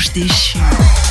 Может.